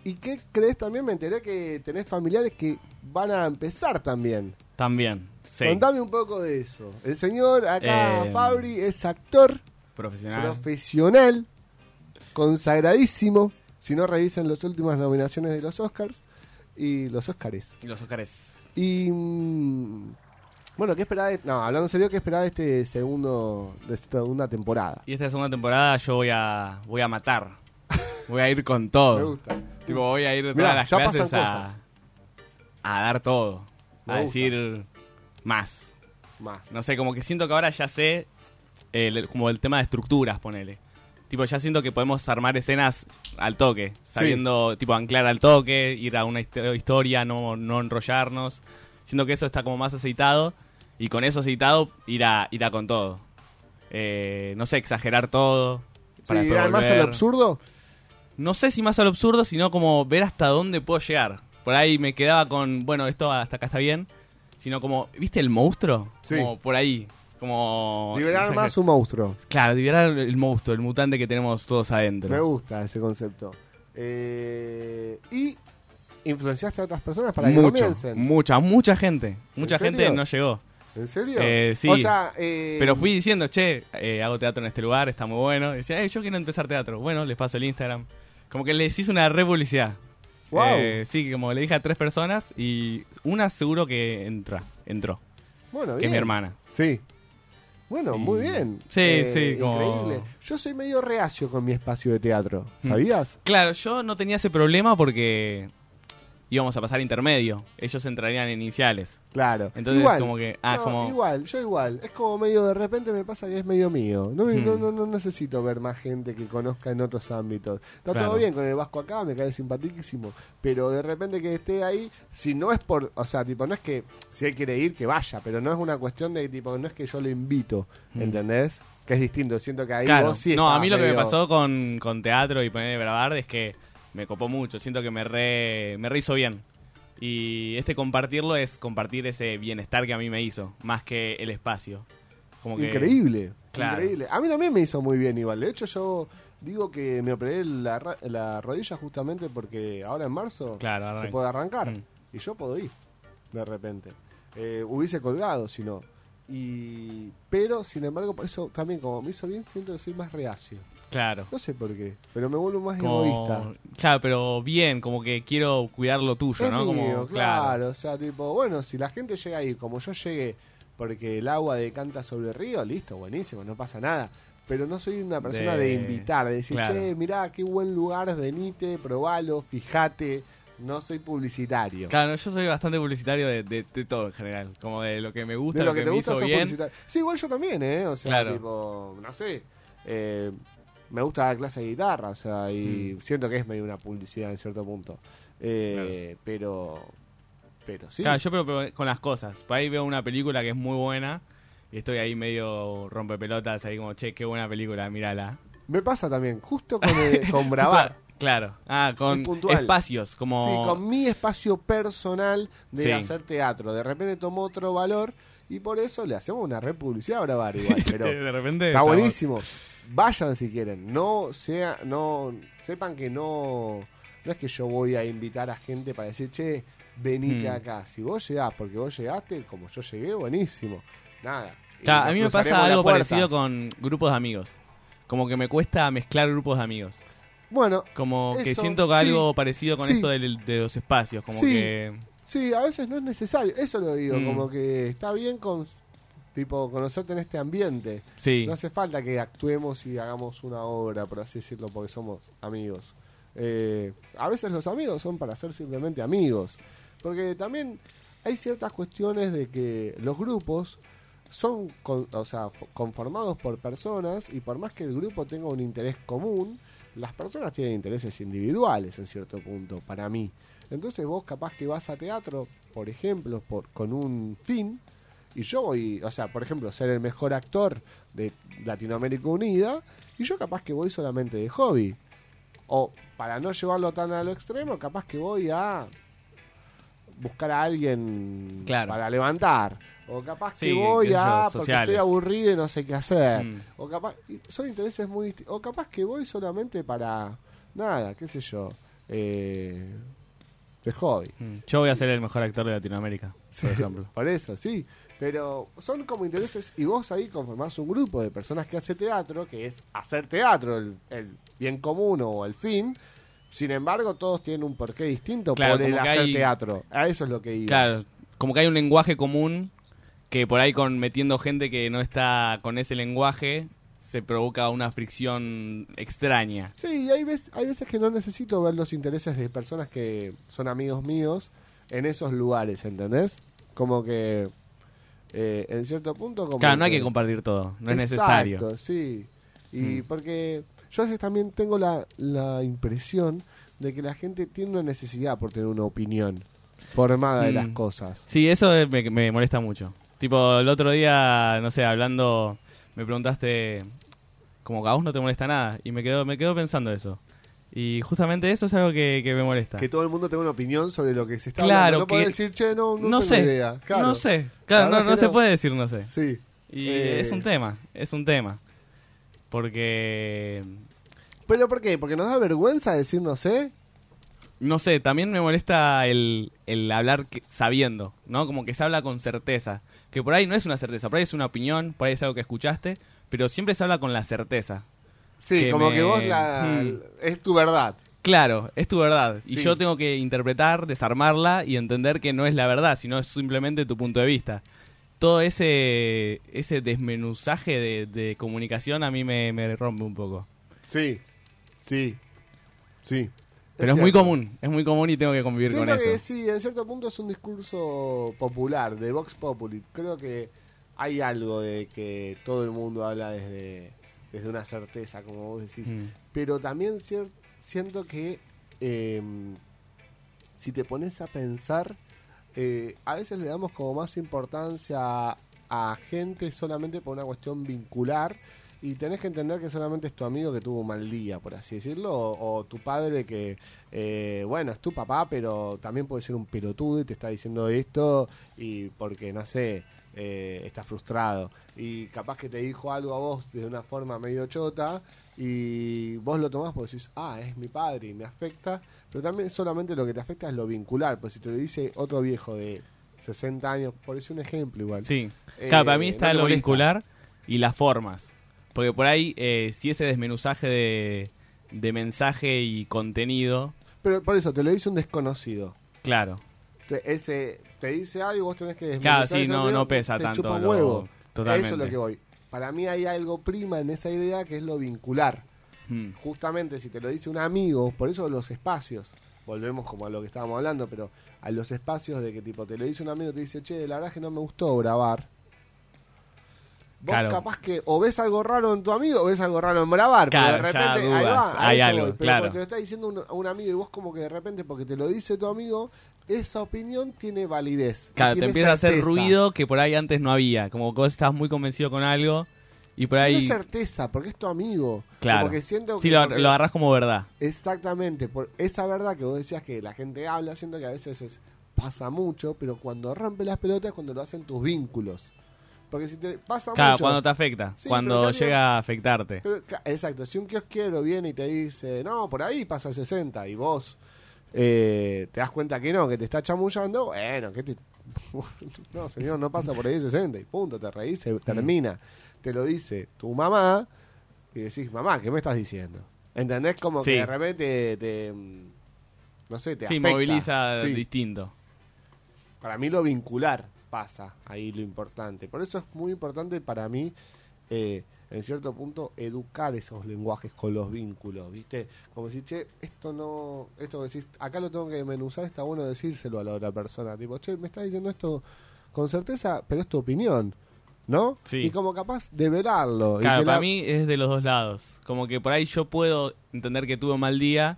¿Y qué crees también? Me enteré que tenés familiares que van a empezar también. También, sí. Contame un poco de eso. El señor acá, Eh, Fabri, es actor Profesional. profesional, consagradísimo. Si no, revisen las últimas nominaciones de los Oscars y los Oscars. y los Óscares. Y mm, bueno, ¿qué esperaba? de- No, hablando en serio, ¿qué esperaba de este segundo, de esta segunda temporada? Y esta segunda temporada yo voy a voy a matar. Voy a ir con Me todo. gusta. Tipo, voy a ir Mirá, todas las ya clases pasan a, cosas. a dar todo. Me a gusta. decir más. Más. No sé, como que siento que ahora ya sé el- como el tema de estructuras, ponele. Tipo, ya siento que podemos armar escenas al toque, sabiendo, tipo, anclar al toque, ir a una histo- historia, no, no enrollarnos. Siento que eso está como más aceitado y con eso aceitado ir a, ir a con todo. Eh, no sé, exagerar todo. Para Sí, volver. al absurdo. No sé si más al absurdo, sino como ver hasta dónde puedo llegar. Por ahí me quedaba con, bueno, esto hasta acá está bien. Sino como, ¿viste el monstruo? Sí. Como por ahí. Como. Liberar más un monstruo. Claro, liberar el monstruo, el mutante que tenemos todos adentro. Me gusta ese concepto. Eh, y influenciaste a otras personas para que Mucho, comiencen. mucha, mucha gente. Mucha serio? gente no llegó. ¿En serio? Eh, sí. O sea, eh, Pero fui diciendo, che, eh, hago teatro en este lugar, está muy bueno. Y decía, eh, yo quiero empezar teatro. Bueno, les paso el Instagram. Como que les hice una republicidad. Wow. Eh, sí, como le dije a tres personas y una seguro que entra, entró. Bueno, que bien. es mi hermana. Sí. Bueno, muy bien. Sí, sí, como- Increíble. Yo soy medio reacio con mi espacio de teatro, Mm. ¿sabías? Claro, yo no tenía ese problema porque íbamos a pasar intermedio. Ellos entrarían en iniciales. Claro. Entonces, Igual. como que. Ah, No, como. Igual, yo igual. Es como medio de repente me pasa que es medio mío. No, me- Mm. no, no, no necesito ver más gente que conozca en otros ámbitos. Está Claro. todo bien con el Vasco acá, me cae simpaticísimo. Pero de repente que esté ahí, si no es por. O sea, tipo, no es que si él quiere ir, que vaya. Pero no es una cuestión de tipo, no es que yo lo invito. Mm. ¿Entendés? Que es distinto. Siento que ahí Claro. vos sí no, a mí lo que me pasó con, con teatro y poner Bravard es que me copó mucho. Siento que me re, me re hizo bien. Y este compartirlo es compartir ese bienestar que a mí me hizo, más que el espacio. Como que, Increíble, Claro. increíble. A mí también me hizo muy bien igual. De hecho, yo digo que me operé la, la rodilla justamente porque ahora en marzo Claro, se puede arrancar. Mm. Y yo puedo ir, de repente. Eh, hubiese colgado, si no. Y, pero, sin embargo, por eso también como me hizo bien, siento que soy más reacio. Claro. No sé por qué, pero me vuelvo más Como- egoísta. Claro, pero bien, como que quiero cuidar lo tuyo, Es ¿no? mío, como, claro. O sea, tipo, bueno, si la gente llega ahí, como yo llegué, porque el agua decanta sobre el río, listo, buenísimo, no pasa nada. Pero no soy una persona de, De- invitar, de decir, claro. che, mirá, qué buen lugar, venite, probalo, fijate. No soy publicitario. Claro, yo soy bastante publicitario de, de- de todo en general. Como de lo que me gusta, de lo que, te me gusta hizo bien. Sí, igual yo también, ¿eh? O sea, Claro. tipo, no sé. eh, me gusta dar clase de guitarra, o sea, y Mm. siento que es medio una publicidad en cierto punto. Eh, Pero, pero sí. Claro, yo pero, pero con las cosas. Por ahí veo una película que es muy buena y estoy ahí medio rompepelotas, ahí como, che, qué buena película, mírala. Me pasa también, justo con, el- con Bravar. Claro. Ah, con espacios, como... Sí, con mi espacio personal de Sí. hacer teatro. De repente tomó otro valor y por eso le hacemos una republicidad a Bravar igual. Pero de repente... está estamos- buenísimo. Vayan si quieren. No sea, no sepan que no, no es que yo voy a invitar a gente para decir, che, venite Hmm. acá. Si vos llegás porque vos llegaste, como yo llegué, buenísimo. Nada. A mí me pasa algo parecido con grupos de amigos. Como que me cuesta mezclar grupos de amigos. Bueno, Como que siento que sí, algo parecido con sí. esto del- de, los espacios. Como Sí. que... Sí, a veces no es necesario. Eso lo digo, Mm. como que está bien con tipo conocerte en este ambiente. Sí. No hace falta que actuemos y hagamos una obra, por así decirlo, porque somos amigos. Eh, a veces los amigos son para ser simplemente amigos. Porque también hay ciertas cuestiones de que los grupos son con- o sea, fo- conformados por personas y por más que el grupo tenga un interés común, las personas tienen intereses individuales en cierto punto, para mí. Entonces vos capaz que vas a teatro, por ejemplo, por, con un fin, y yo voy, o sea, por ejemplo, ser el mejor actor de Latinoamérica Unida, y yo capaz que voy solamente de hobby. O para no llevarlo tan a lo extremo, capaz que voy a buscar a alguien Claro. para levantar. O capaz que voy a porque sociales. estoy aburrido y no sé qué hacer. Mm. O capaz, son intereses muy distintos. O capaz que voy solamente para nada, qué sé yo, eh, de hobby. Mm. Yo voy a ser el mejor actor de Latinoamérica, por ejemplo. Por eso, sí. Pero son como intereses y vos ahí conformás un grupo de personas que hace teatro, que es hacer teatro, el, el bien común o el fin. Sin embargo, todos tienen un porqué distinto Claro, por el hacer hay- teatro. A eso es lo que iba. Claro, como que hay un lenguaje común que por ahí con metiendo gente que no está con ese lenguaje se provoca una fricción extraña. Sí, y hay veces, hay veces que no necesito ver los intereses de personas que son amigos míos en esos lugares, ¿entendés? Como que eh, en cierto punto... Como Claro, no hay que compartir todo, no es necesario. Exacto, sí. Y Mm. porque yo a veces también tengo la, la impresión de que la gente tiene una necesidad por tener una opinión formada de Mm. las cosas. Sí, eso me, me molesta mucho. Tipo, el otro día, no sé, hablando, me preguntaste, como que a vos no te molesta nada, y me quedo, me quedo pensando eso. Y justamente eso es algo que, que me molesta. Que todo el mundo tenga una opinión sobre lo que se está Claro, hablando. No que- puede decir, che, no, no, no tengo sé, idea. Claro. no sé, claro, La no, se puede decir no sé. Sí. Y Eh, es un tema, es un tema. Porque, ¿Pero por qué? ¿Porque nos da vergüenza decir no sé? no sé, también me molesta el, el hablar que- sabiendo, ¿no? Como que se habla con certeza. Que por ahí no es una certeza, por ahí es una opinión, por ahí es algo que escuchaste, pero siempre se habla con la certeza. Sí, Que como me- que vos la, Mm. es tu verdad. Claro, es tu verdad. Y yo tengo que interpretar, desarmarla y entender que no es la verdad, sino es simplemente tu punto de vista. Todo ese, ese desmenuzaje de, de comunicación a mí me, me rompe un poco. Sí, sí, sí. Pero es, muy común, es muy común y tengo que convivir Siento con eso. sí, en cierto punto es un discurso popular, de Vox Populi. Creo que hay algo de que todo el mundo habla desde, desde una certeza, como vos decís. Mm. Pero también siento que eh, si te pones a pensar, eh, a veces le damos como más importancia a gente solamente por una cuestión vincular y tenés que entender que solamente es tu amigo que tuvo un mal día, por así decirlo, o, o tu padre que, eh, bueno, es tu papá, pero también puede ser un pelotudo y te está diciendo esto y porque, no sé, eh, está frustrado. Y capaz que te dijo algo a vos de una forma medio chota y vos lo tomás porque decís, ah, es mi padre y me afecta, pero también solamente lo que te afecta es lo vincular, pues si te lo dice otro viejo de 60 años, por eso un ejemplo igual. Sí. Eh, Claro, para mí está lo vincular y las formas. Porque por ahí, eh, si ese desmenuzaje de, de mensaje y contenido, Pero por eso, te lo dice un desconocido. claro. Ese, te dice algo y vos tenés que Claro, sí, no, no pesa te tanto chupa un lo- huevo. totalmente. Eso es lo que voy. Para mí hay algo prima en esa idea que es lo vincular. Mm. Justamente si te lo dice un amigo, por eso los espacios, volvemos como a lo que estábamos hablando, pero a los espacios de que tipo te lo dice un amigo, te dice, che, la verdad es que no me gustó grabar. Vos Claro. capaz que o ves algo raro en tu amigo o ves algo raro en grabar, pero Claro, de ya repente ahí dudas, va, a hay eso algo. Pero claro. cuando te lo está diciendo un, un amigo y vos como que de repente porque te lo dice tu amigo, esa opinión tiene validez. Claro, te tiene empieza a hacer ruido que por ahí antes no había. Como que vos estabas muy convencido con algo y por Tiene ahí... certeza, porque es tu amigo. Claro. Como que siento Sí, que lo, porque- lo agarrás como verdad. Exactamente, por esa verdad que vos decías que la gente habla, siento que a veces es- pasa mucho, pero cuando rompe las pelotas es cuando lo hacen tus vínculos. Porque si te pasa Claro, mucho. cuando te afecta. Sí, cuando llega a afectarte. Pero, exacto, si un kiosquero viene y te dice, no, por ahí pasa el 60 y vos eh, te das cuenta que no, que te está chamullando, bueno, que te... no, señor, no pasa por ahí el 60 y punto, te reís, se termina. Te lo dice tu mamá y decís, mamá, ¿qué me estás diciendo? ¿Entendés? Como Sí. que de repente te... mm, no sé, te Sí, afecta. moviliza Sí. distinto. Para mí lo vincular pasa ahí lo importante. Por eso es muy importante para mí, eh, en cierto punto, educar esos lenguajes con los vínculos, ¿viste? Como decir, che, esto no, esto que decís, acá lo tengo que menuzar, está bueno decírselo a la otra persona. Tipo, che, me estás diciendo esto con certeza, pero es tu opinión, ¿no? Sí. Y como capaz de velarlo. y Claro, que para la- mí es de los dos lados. Como que por ahí yo puedo entender que tuve un mal día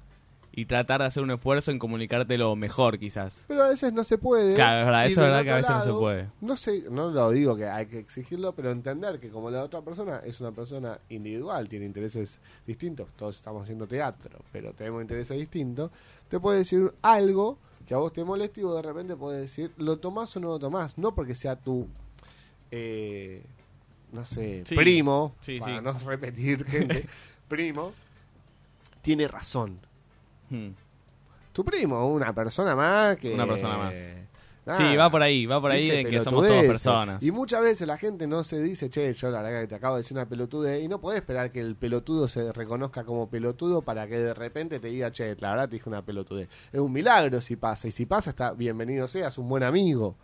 y tratar de hacer un esfuerzo en comunicártelo mejor, quizás. Pero a veces no se puede. Claro, es verdad, Y eso es verdad que a veces no se puede. No sé, no lo digo que hay que exigirlo, pero entender que como la otra persona es una persona individual, tiene intereses distintos, todos estamos haciendo teatro, pero tenemos intereses distintos, te puede decir algo que a vos te moleste y vos de repente podés decir, ¿lo tomás o no lo tomás? No porque sea tu, eh, no sé, Sí. primo, Sí, para sí. no repetir gente, primo, tiene razón. Hmm. Tu primo, una persona más que... Una persona más. Nada. Sí, va por ahí, va por ahí de que somos pelotudeces. personas. Y muchas veces la gente no se dice, che, yo la verdad que te acabo de decir una pelotude. Y no podés esperar que el pelotudo se reconozca como pelotudo para que de repente te diga, che, la verdad te dije una pelotude. Es un milagro si pasa. Y si pasa, está bienvenido seas, un buen amigo.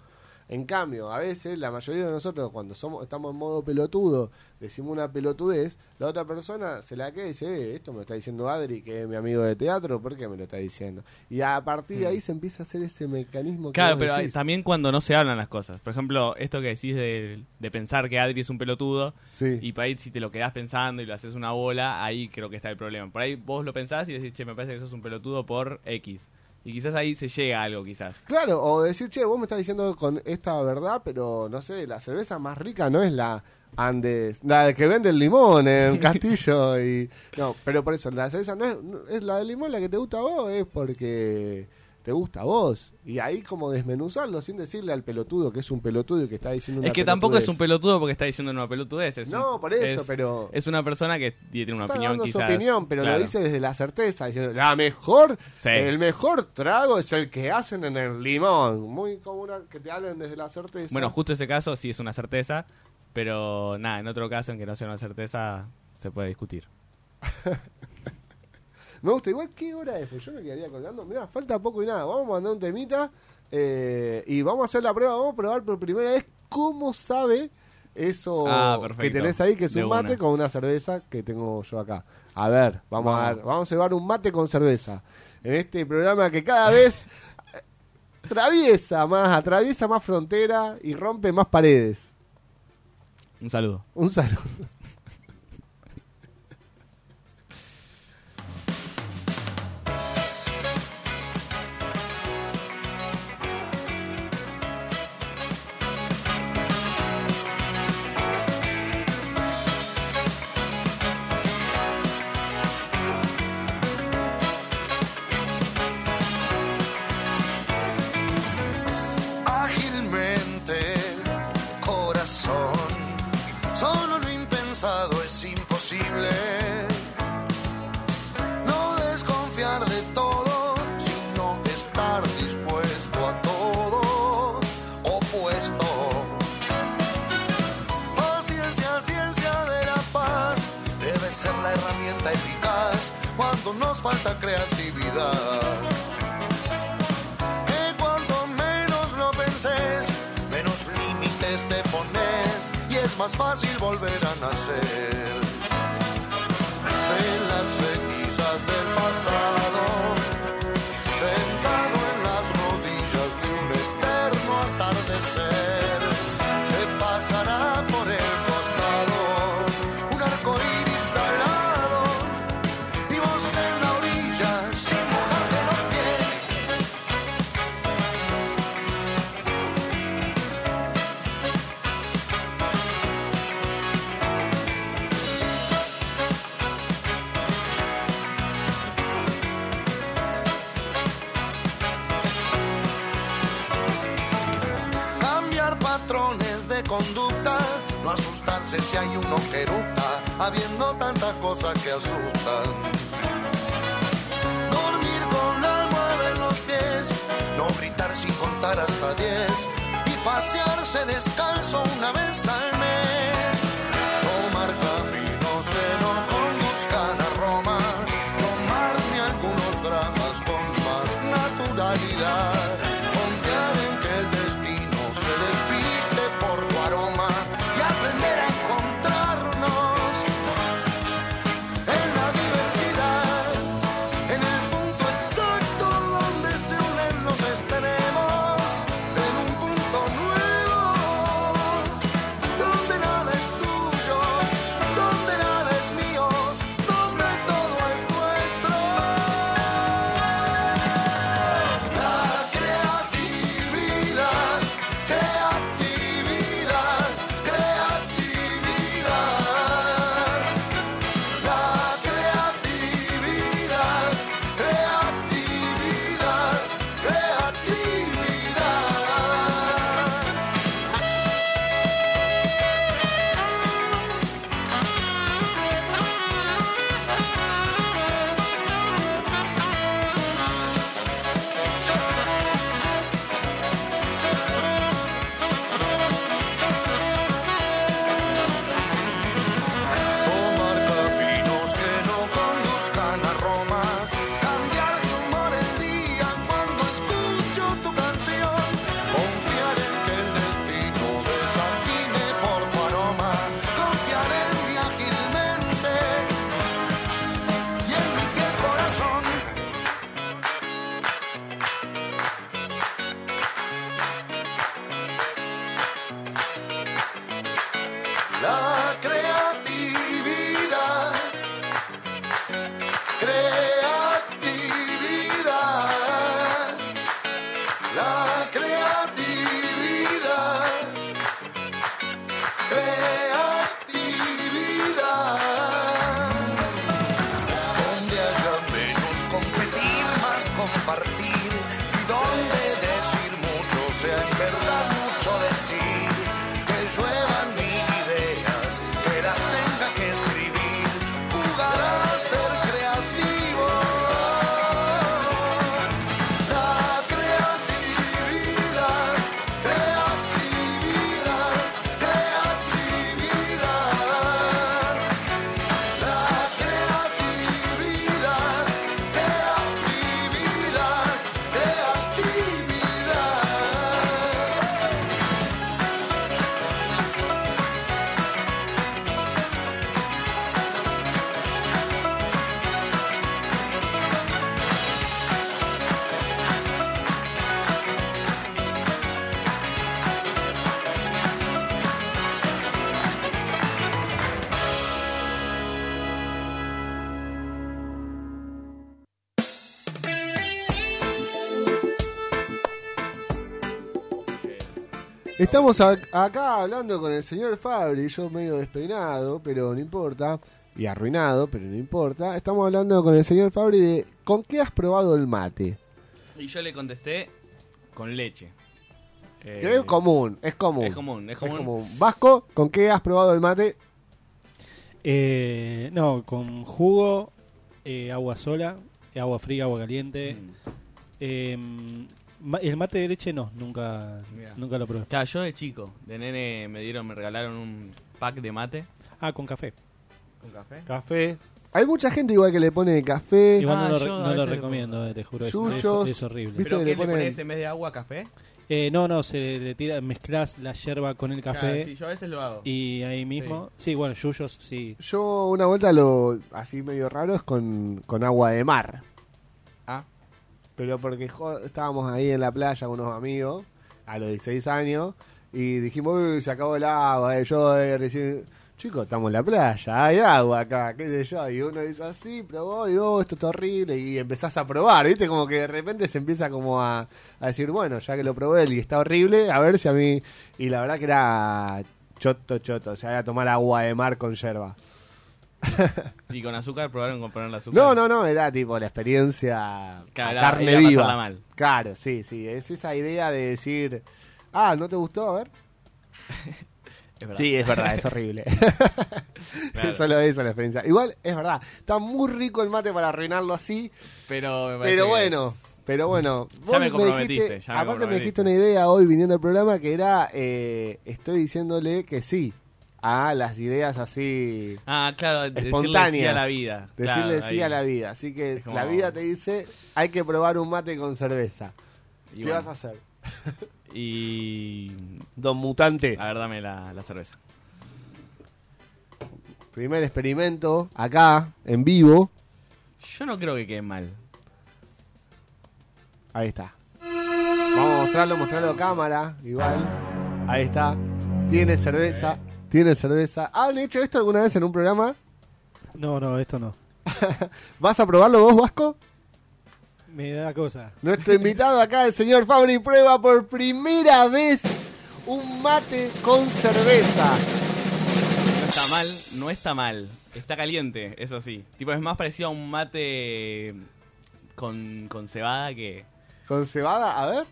En cambio, a veces la mayoría de nosotros cuando somos estamos en modo pelotudo, decimos una pelotudez, la otra persona se la queda y dice, eh, esto me lo está diciendo Adri, que es mi amigo de teatro, ¿por qué me lo está diciendo? Y a partir de ahí se empieza a hacer ese mecanismo que Claro, vos pero decís. también cuando no se hablan las cosas. Por ejemplo, esto que decís de, de pensar que Adri es un pelotudo Sí. y por ahí si te lo quedás pensando y lo haces una bola, ahí creo que está el problema. Por ahí vos lo pensás y decís, che, me parece que sos un pelotudo por X. Y quizás ahí se llega a algo, quizás. Claro, o decir, che, vos me estás diciendo con esta verdad, pero no sé, la cerveza más rica no es la Andes, la que vende el limón en Castillo y no, pero por eso la cerveza no es, no- es la de limón la que te gusta a vos, es porque te gusta a vos y ahí como desmenuzarlo sin decirle al pelotudo que es un pelotudo y que está diciendo una Es que tampoco es un pelotudo porque está diciendo una pelotudez. Es No, un- por eso, es- pero- Es una persona que tiene una Está opinión, dando quizás. su opinión, pero claro. lo dice desde la certeza, diciendo, la mejor, Sí. el mejor trago es el que hacen en el limón. Muy común que te hablen desde la certeza. Bueno, justo ese caso sí es una certeza, pero nada, en otro caso en que no sea una certeza se puede discutir. Me gusta igual qué hora es, pues yo me quedaría colgando. Mira, falta poco y nada. Vamos a mandar un temita eh, y vamos a hacer la prueba. Vamos a probar por primera vez cómo sabe eso ah, que tenés ahí, que es un mate con una cerveza que tengo yo acá. A ver, vamos, a ver, vamos a llevar un mate con cerveza. En este programa que cada vez eh, atraviesa más, atraviesa más frontera y rompe más paredes. Un saludo. Un saludo. cuando nos falta creatividad. Que cuanto menos lo penses, menos límites te pones y es más fácil volver a nacer. De las cenizas del pasado. si hay uno que habiendo tantas cosas que asustan. Dormir con la almohada en los pies, no gritar sin contar hasta diez, y pasearse descalzo una vez al mes. Estamos a- acá hablando con el señor Fabri, yo medio despeinado, pero no importa, y arruinado, pero no importa. Estamos hablando con el señor Fabri de ¿con qué has probado el mate? Y yo le contesté con leche. Eh, Que es común, es común. Es común, es común. Vasco, ¿con qué has probado el mate? Eh, no, con jugo, eh, agua sola, agua fría, agua caliente. Mm. Ma- el mate de leche no, nunca, Mirá. nunca lo probé. Claro, yo de chico, de nene me dieron, me regalaron un pack de mate. Ah, con café. ¿Con café? Café. Hay mucha gente igual que le pone café, Igual Ah, no lo, yo re- a no lo veces le recomiendo, eh, te juro. Es, Yuyos, es- es horrible. ¿Viste? ¿Pero que qué le le ponen- pones en vez de agua café? Eh, no, no, se le tira, mezclas la yerba con el café Claro, sí, yo a veces lo hago. y ahí mismo. Sí, bueno, yuyos, sí. Yo una vuelta lo así medio raro es con, con agua de mar. Ah, Pero porque estábamos ahí en la playa con unos amigos a los 16 años y dijimos, uy, se acabó el agua. eh, yo eh, recién, chicos, estamos en la playa, hay agua acá, qué sé yo. Y uno dice así, probó y oh, esto está horrible. Y empezás a probar, ¿viste? Como que de repente se empieza como a, a decir, bueno, ya que lo probé y está horrible, a ver si a mí. Y la verdad que era choto, choto. O sea, era tomar agua de mar con yerba. y con azúcar probaron con ponerle azúcar. No, no, no, era tipo la experiencia Claro, carne era viva. mal. Claro, sí, sí, es esa idea de decir, ah, ¿no te gustó? A ver. Es. Sí, es verdad, es horrible. Claro. Solo eso la experiencia. Igual, es verdad, está muy rico el mate para arruinarlo así, Pero, me pero bueno, pero bueno. Ya vos me comprometiste, dijiste- ya me aparte me dijiste una idea hoy viniendo al programa que era, eh, estoy diciéndole que sí a las ideas así Ah, claro, decirle espontáneas. sí a la vida. Decirle Claro, sí ahí. a la vida. Así que como- la vida te dice, hay que probar un mate con cerveza. Y ¿Qué bueno, vas a hacer? Y... Don Mutante. A ver, dame la, la cerveza. Primer experimento, acá, en vivo. Yo no creo que quede mal. Ahí está. Vamos a mostrarlo, mostrarlo a cámara. Igual. Ahí está. Tiene cerveza. Tiene cerveza. ¿Han hecho esto alguna vez en un programa? No, no, esto no. ¿Vas a probarlo vos, Vasco? Me da cosa. Nuestro invitado acá, el señor Fabri, prueba por primera vez un mate con cerveza. No está mal, no está mal. Está caliente, eso sí. Tipo, es más parecido a un mate con, con cebada que ¿Con cebada? A ver.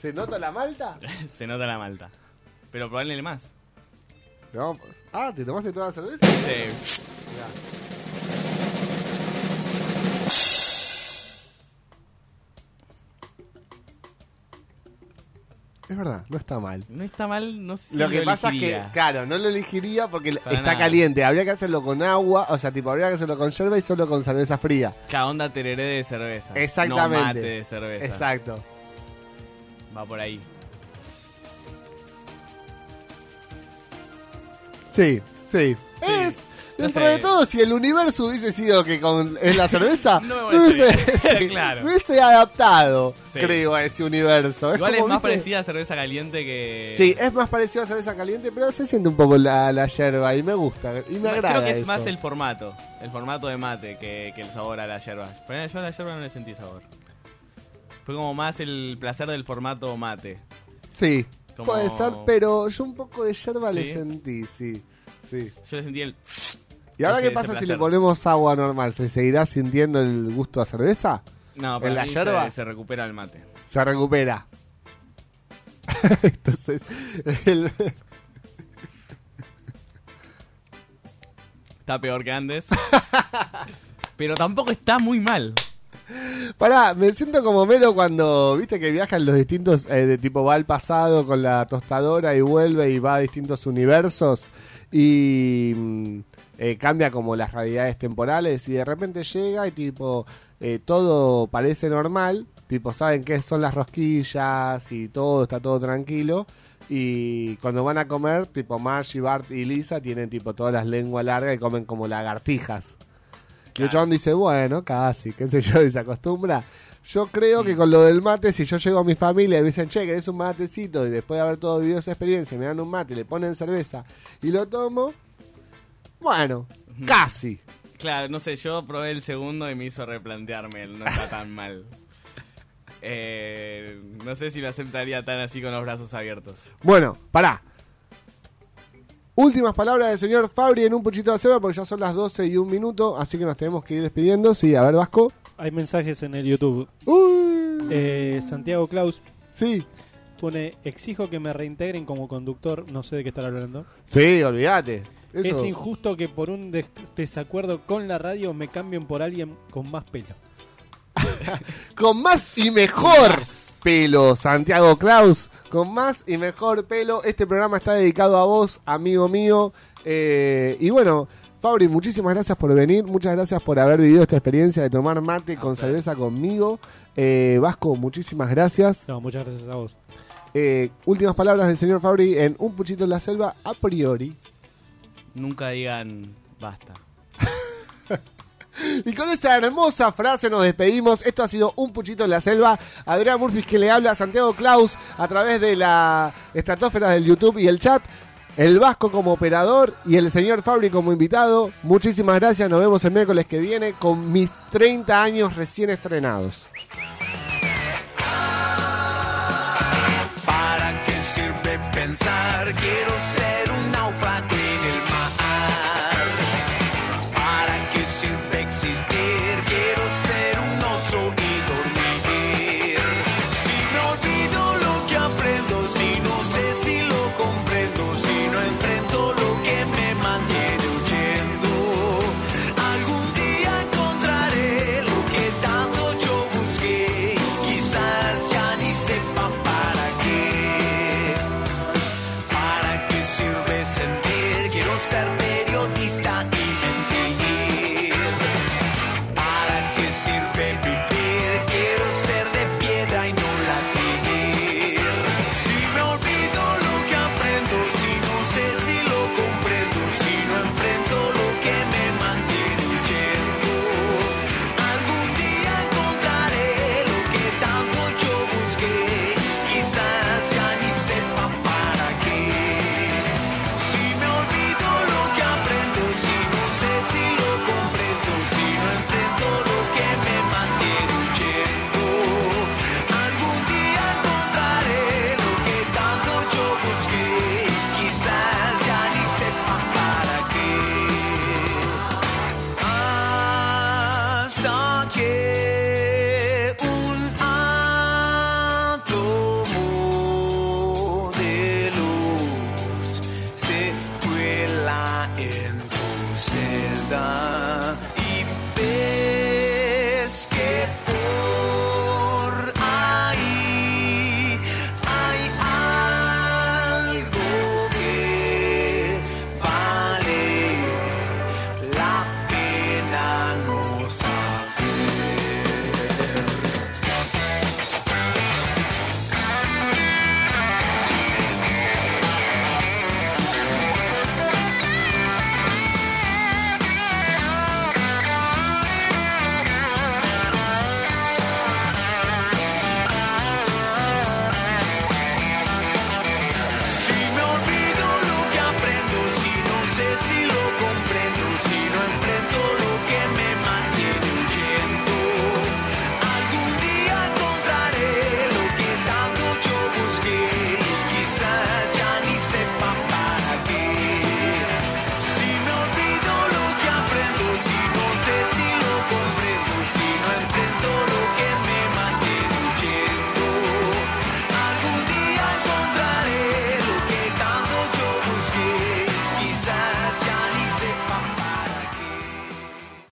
¿Se nota la malta? se nota la malta. Pero probablemente más. No, Ah, ¿te tomaste toda la cerveza? Sí. Mirá. Es verdad, no está mal. No está mal, no sé si Lo que pasa elegiría. es que, claro, no lo elegiría porque Para está nada. caliente. Habría que hacerlo con agua, o sea, tipo, habría que hacerlo con yerba y solo con cerveza fría. Cada onda tereré de cerveza. Exactamente. No mate de cerveza. Exacto. Va por ahí. Sí, sí. Es, No dentro sé. de todo, si el universo hubiese sido que con es la cerveza, No no hubiese, sí, Claro. no hubiese adaptado, Sí. creo, a ese universo. Igual es como, más ¿viste? parecida a cerveza caliente que. Sí, es más parecido a cerveza caliente, pero se siente un poco la, la yerba y me gusta. Y me agrada. Creo que es eso. más el formato. El formato de mate que, que el sabor a la yerba. Pero yo a la yerba no le sentí sabor. Fue como más el placer del formato mate. Sí, Como- puede ser, pero yo un poco de yerba le sentí, sí. sí. Yo le sentí el. ¿Y ahora Ese- qué pasa si le ponemos agua normal? ¿Se seguirá sintiendo el gusto a cerveza? No, ¿En para la yerba? Se, se recupera el mate. Se recupera. Entonces, el- Está peor que antes. pero tampoco está muy mal. Pará, me siento como Melo cuando, viste que viajan los distintos, eh, de tipo va al pasado con la tostadora y vuelve y va a distintos universos y mm, eh, cambia como las realidades temporales y de repente llega y tipo eh, todo parece normal, tipo saben qué son las rosquillas y todo, está todo tranquilo y cuando van a comer, tipo Marge, Bart y Lisa tienen tipo todas las lenguas largas y comen como lagartijas. Y el chabón dice, bueno, casi, qué sé yo, y se acostumbra. Yo creo que con lo del mate, si yo llego a mi familia y me dicen, che, ¿querés un matecito? Y después de haber todo vivido esa experiencia, me dan un mate, le ponen cerveza y lo tomo, bueno, casi. Claro, no sé, yo probé el segundo y me hizo replantearme no está tan mal. Eh, no sé si me aceptaría tan así con los brazos abiertos. Bueno, pará. Últimas palabras del señor Fabri en un puchito de acero porque ya son las 12 y un minuto, así que nos tenemos que ir despidiendo. Sí, a ver, Vasco. Hay mensajes en el YouTube. Uy. Eh, Santiago Claus Sí. pone, exijo que me reintegren como conductor, no sé de qué estar hablando. Sí, olvídate. Eso- Es injusto que por un des- desacuerdo con la radio me cambien por alguien con más pelo. Con más y mejor pelo, Santiago Klaus. Con más y mejor pelo. Este programa está dedicado a vos, amigo mío. Eh, y bueno, Fabri, muchísimas gracias por venir. Muchas gracias por haber vivido esta experiencia de tomar mate con cerveza conmigo. Eh, Vasco, muchísimas gracias. No, muchas gracias a vos. Eh, últimas palabras del señor Fabri en Un Puchito en la Selva a priori. Nunca digan basta. Y con esta hermosa frase nos despedimos. Esto ha sido Un Puchito en la Selva. Adrián Murphy que le habla a Santiago Klaus a través de la estratosfera del YouTube y el chat. El Vasco como operador y el señor Fabri como invitado. Muchísimas gracias. Nos vemos el miércoles que viene con mis 30 años recién estrenados. ¿Para qué sirve pensar? Quiero ser